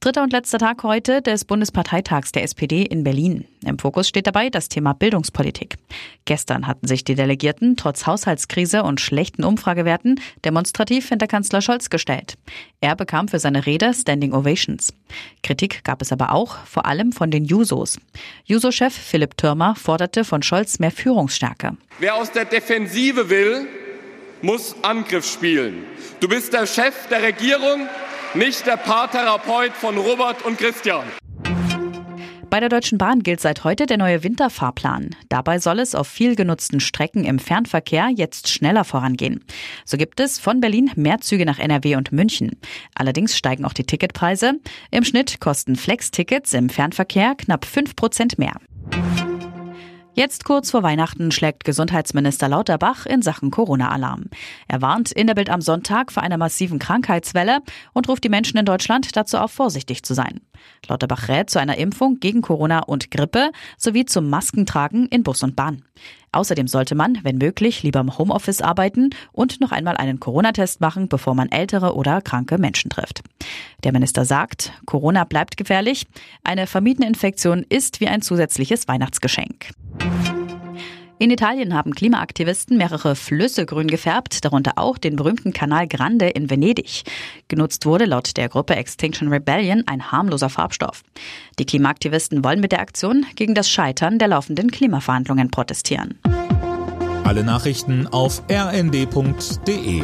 Dritter und letzter Tag heute des Bundesparteitags der SPD in Berlin. Im Fokus steht dabei das Thema Bildungspolitik. Gestern hatten sich die Delegierten trotz Haushaltskrise und schlechten Umfragewerten demonstrativ hinter Kanzler Scholz gestellt. Er bekam für seine Rede Standing Ovations. Kritik gab es aber auch, vor allem von den Jusos. Juso-Chef Philipp Türmer forderte von Scholz mehr Führungsstärke. Wer aus der Defensive will, muss Angriff spielen. Du bist der Chef der Regierung nicht der Paartherapeut von Robert und Christian. Bei der Deutschen Bahn gilt seit heute der neue Winterfahrplan. Dabei soll es auf viel genutzten Strecken im Fernverkehr jetzt schneller vorangehen. So gibt es von Berlin mehr Züge nach NRW und München. Allerdings steigen auch die Ticketpreise. Im Schnitt kosten Flex-Tickets im Fernverkehr knapp 5 Prozent mehr. Jetzt kurz vor Weihnachten schlägt Gesundheitsminister Lauterbach in Sachen Corona-Alarm. Er warnt in der Bild am Sonntag vor einer massiven Krankheitswelle und ruft die Menschen in Deutschland dazu auf, vorsichtig zu sein. Lauterbach rät zu einer Impfung gegen Corona und Grippe sowie zum Maskentragen in Bus und Bahn. Außerdem sollte man, wenn möglich, lieber im Homeoffice arbeiten und noch einmal einen Corona-Test machen, bevor man ältere oder kranke Menschen trifft. Der Minister sagt, Corona bleibt gefährlich. Eine vermiedene Infektion ist wie ein zusätzliches Weihnachtsgeschenk. In Italien haben Klimaaktivisten mehrere Flüsse grün gefärbt, darunter auch den berühmten Kanal Grande in Venedig. Genutzt wurde laut der Gruppe Extinction Rebellion ein harmloser Farbstoff. Die Klimaaktivisten wollen mit der Aktion gegen das Scheitern der laufenden Klimaverhandlungen protestieren. Alle Nachrichten auf rnd.de